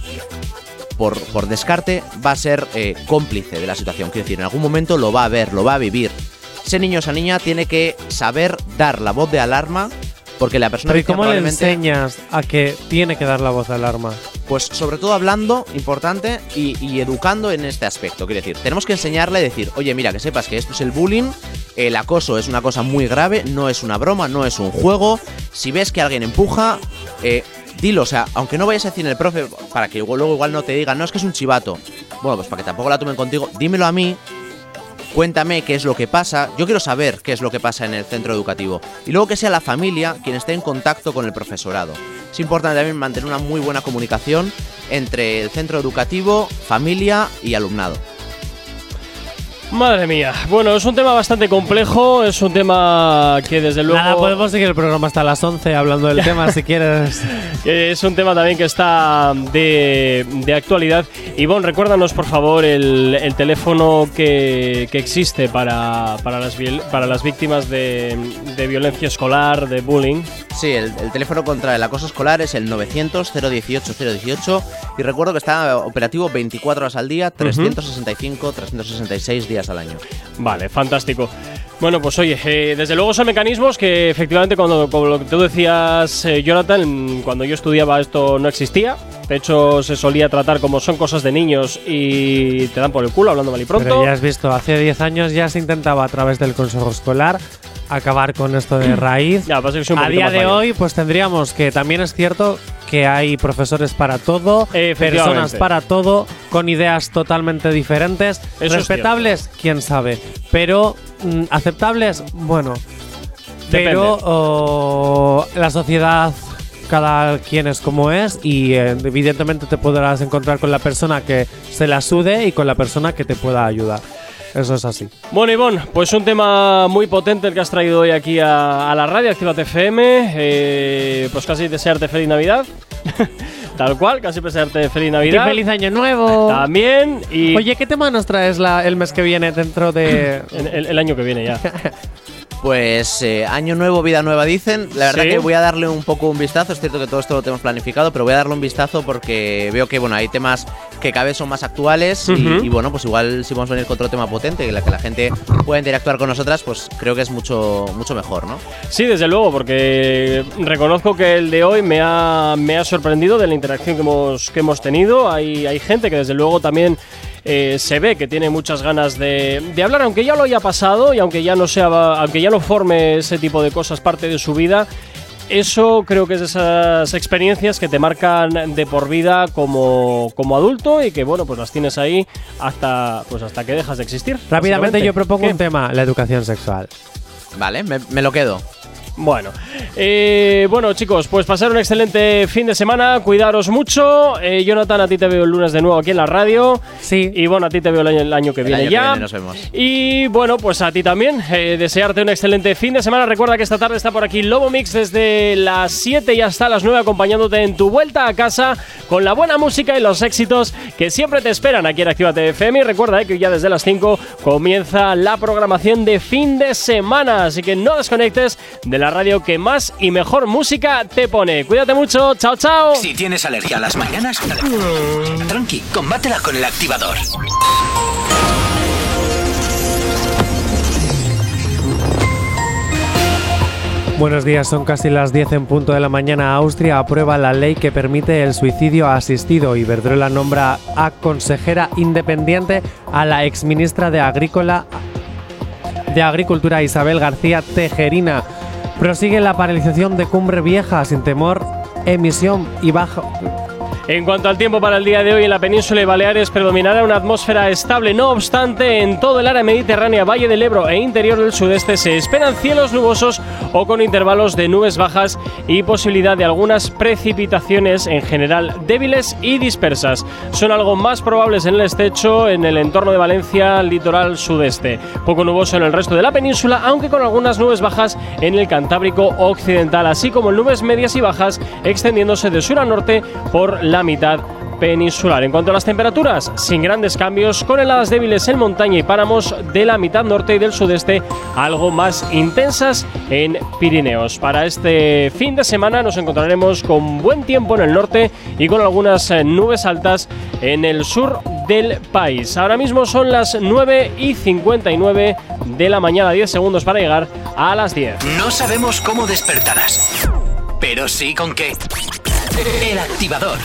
S7: por, descarte va a ser cómplice de la situación. Quiero decir, en algún momento lo va a ver, lo va a vivir. Ese niño o esa niña tiene que saber dar la voz de alarma porque la persona
S3: Pero ¿y cómo le
S7: probablemente-
S3: enseñas a que tiene que dar la voz de alarma?
S7: Pues sobre todo hablando, importante, y, y educando en este aspecto. Quiero decir, tenemos que enseñarle a decir, oye, mira, que sepas que esto es el bullying, el acoso es una cosa muy grave, no es una broma, no es un juego. Si ves que alguien empuja, eh, dilo, o sea, aunque no vayas a decir el profe, para que luego igual no te digan, no, es que es un chivato. Bueno, pues para que tampoco la tomen contigo, dímelo a mí, cuéntame qué es lo que pasa. Yo quiero saber qué es lo que pasa en el centro educativo. Y luego que sea la familia quien esté en contacto con el profesorado. Es importante también mantener una muy buena comunicación entre el centro educativo, familia y alumnado.
S2: Madre mía. Bueno, es un tema bastante complejo, es un tema que desde luego...
S3: Nada, podemos seguir el programa hasta las 11 hablando del tema si quieres. <laughs>
S2: Es un tema también que está de, de actualidad. Ivonne, recuérdanos por favor el, el teléfono que, que existe para, para, las, para las víctimas de, de violencia escolar, de bullying.
S7: Sí, el, el teléfono contra el acoso escolar es el 900-018-018 y recuerdo que está operativo 24 horas al día, 365-366 días al año.
S2: Vale, fantástico. Bueno, pues oye, eh, desde luego son mecanismos que efectivamente, cuando, como lo que tú decías, eh, Jonathan, cuando yo estudiaba esto no existía. De hecho, se solía tratar como son cosas de niños y te dan por el culo hablando mal y pronto.
S3: Pero ya has visto, hace 10 años ya se intentaba a través del consejo escolar acabar con esto de raíz.
S2: Ya, pasa que soy un
S3: a día de hoy, pues tendríamos que también es cierto que hay profesores para todo, personas para todo, con ideas totalmente diferentes.
S2: es
S3: Respetables, quién sabe. Pero mm, aceptables, bueno.
S2: Depende.
S3: Pero oh, la sociedad, cada quien es como es, y eh, evidentemente te podrás encontrar con la persona que se la sude y con la persona que te pueda ayudar. Eso es así.
S2: Bueno, Ivonne, pues un tema muy potente el que has traído hoy aquí a, a la radio, Actívate FM. Eh, pues casi desearte feliz Navidad. <laughs> Tal cual, casi desearte feliz Navidad.
S3: ¡Y feliz año nuevo!
S2: También. Y
S3: Oye, ¿qué tema nos traes la- el mes que viene dentro de...? <clears throat>
S2: el, el- el año que viene ya. <laughs>
S7: Pues eh, año nuevo, vida nueva dicen. La verdad
S2: Sí.
S7: que voy a darle un poco un vistazo. Es cierto que todo esto lo tenemos planificado, pero voy a darle un vistazo porque veo que bueno hay temas que cada vez son más actuales y- bueno pues igual si vamos a venir con otro tema potente que la que la gente pueda interactuar con nosotras, pues creo que es mucho mucho mejor, ¿no?
S2: Sí, desde luego, porque reconozco que el de hoy me ha, me ha sorprendido de la interacción que hemos, que hemos tenido. Hay, hay gente que desde luego también eh, se ve que tiene muchas ganas de, de hablar, aunque ya lo haya pasado y aunque ya no sea, aunque ya no forme ese tipo de cosas parte de su vida. Eso creo que es de esas experiencias que te marcan de por vida como, como adulto y que bueno, pues las tienes ahí hasta pues hasta que dejas de existir.
S3: Rápidamente yo propongo
S2: ¿Qué?
S3: un tema, la educación sexual.
S7: Vale, me, me lo quedo.
S2: Bueno, eh, bueno chicos, pues pasar un excelente fin de semana, cuidaros mucho. Eh, Jonathan, a ti te veo el lunes de nuevo aquí en la radio.
S3: Sí.
S2: Y bueno, a ti te veo el año, el año que
S7: El
S2: viene
S7: año que
S2: ya.
S7: viene nos vemos.
S2: Y bueno, pues a ti también, eh, desearte un excelente fin de semana. Recuerda que esta tarde está por aquí Lobo Mix desde las 7 y hasta las 9 acompañándote en tu vuelta a casa con la buena música y los éxitos que siempre te esperan aquí en Actívate FM. Y recuerda eh, que ya desde las 5 comienza la programación de fin de semana, así que no desconectes de la radio que más y mejor música te pone. Cuídate mucho, chao, chao.
S1: Si tienes alergia a las mañanas, tranqui, combátela con el activador.
S3: Buenos días, son casi las 10 en punto de la mañana. Austria aprueba la ley que permite el suicidio asistido. Iberdrola nombra a consejera independiente a la exministra de Agrícola de Agricultura Isabel García Tejerina. Prosigue la paralización de Cumbre Vieja sin temor, emisión y bajo.
S2: En cuanto al tiempo para el día de hoy en la península y Baleares predominará una atmósfera estable. No obstante, en todo el área mediterránea, Valle del Ebro e interior del sudeste se esperan cielos nubosos o con intervalos de nubes bajas y posibilidad de algunas precipitaciones en general débiles y dispersas. Son algo más probables en el estrecho, en el entorno de Valencia, litoral sudeste. Poco nuboso en el resto de la península, aunque con algunas nubes bajas en el Cantábrico occidental, así como nubes medias y bajas extendiéndose de sur a norte por la mitad peninsular. En cuanto a las temperaturas, sin grandes cambios, con heladas débiles en montaña y páramos de la mitad norte y del sudeste, algo más intensas en Pirineos. Para este fin de semana nos encontraremos con buen tiempo en el norte y con algunas eh, nubes altas en el sur del país. Ahora mismo son las 9 y 59 de la mañana, 10 segundos para llegar a las 10.
S1: No sabemos cómo despertarás, pero sí con qué. El activador.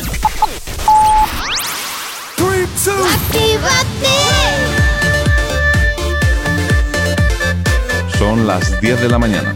S22: Son las 10 de la mañana.